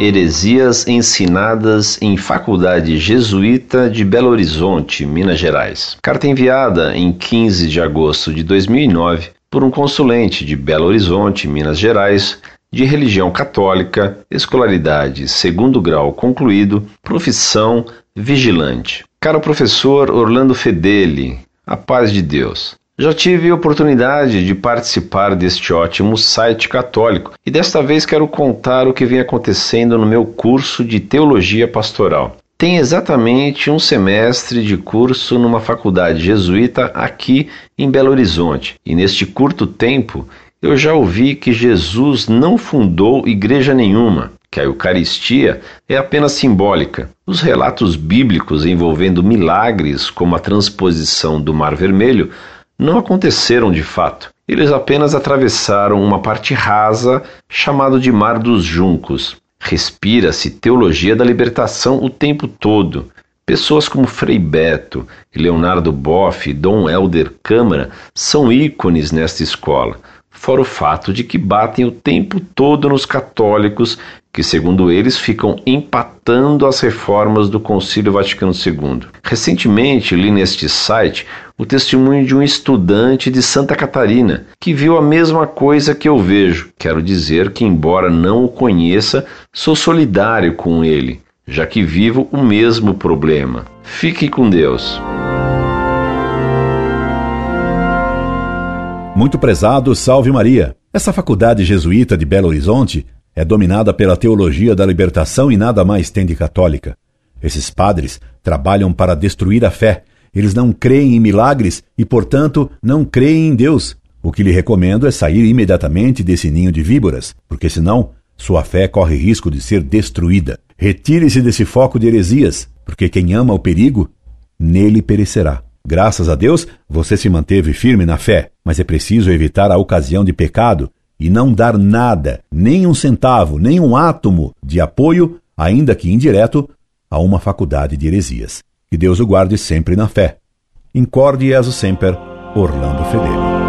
Heresias ensinadas em Faculdade Jesuíta de Belo Horizonte, Minas Gerais. Carta enviada em 15 de agosto de 2009 por um consulente de Belo Horizonte, Minas Gerais, de religião católica, escolaridade segundo grau concluído, profissão vigilante. Caro professor Orlando Fedeli, a paz de Deus. Já tive oportunidade de participar deste ótimo site católico e desta vez quero contar o que vem acontecendo no meu curso de Teologia Pastoral. Tem exatamente um semestre de curso numa faculdade jesuíta aqui em Belo Horizonte, e neste curto tempo eu já ouvi que Jesus não fundou igreja nenhuma, que a Eucaristia é apenas simbólica. Os relatos bíblicos envolvendo milagres, como a transposição do Mar Vermelho, não aconteceram de fato. Eles apenas atravessaram uma parte rasa chamada de Mar dos Juncos. Respira-se teologia da libertação o tempo todo. Pessoas como Frei Beto, Leonardo Boff e Dom Helder Câmara são ícones nesta escola fora o fato de que batem o tempo todo nos católicos, que, segundo eles, ficam empatando as reformas do Concílio Vaticano II. Recentemente li neste site o testemunho de um estudante de Santa Catarina que viu a mesma coisa que eu vejo. Quero dizer que, embora não o conheça, sou solidário com ele, já que vivo o mesmo problema. Fique com Deus. Muito prezado, salve Maria. Essa faculdade jesuíta de Belo Horizonte é dominada pela teologia da libertação e nada mais tem de católica. Esses padres trabalham para destruir a fé. Eles não creem em milagres e, portanto, não creem em Deus. O que lhe recomendo é sair imediatamente desse ninho de víboras, porque senão sua fé corre risco de ser destruída. Retire-se desse foco de heresias, porque quem ama o perigo, nele perecerá. Graças a Deus, você se manteve firme na fé, mas é preciso evitar a ocasião de pecado e não dar nada, nem um centavo, nem um átomo de apoio, ainda que indireto, a uma faculdade de heresias. Que Deus o guarde sempre na fé. Incorde Jesus Semper, Orlando Fedeli.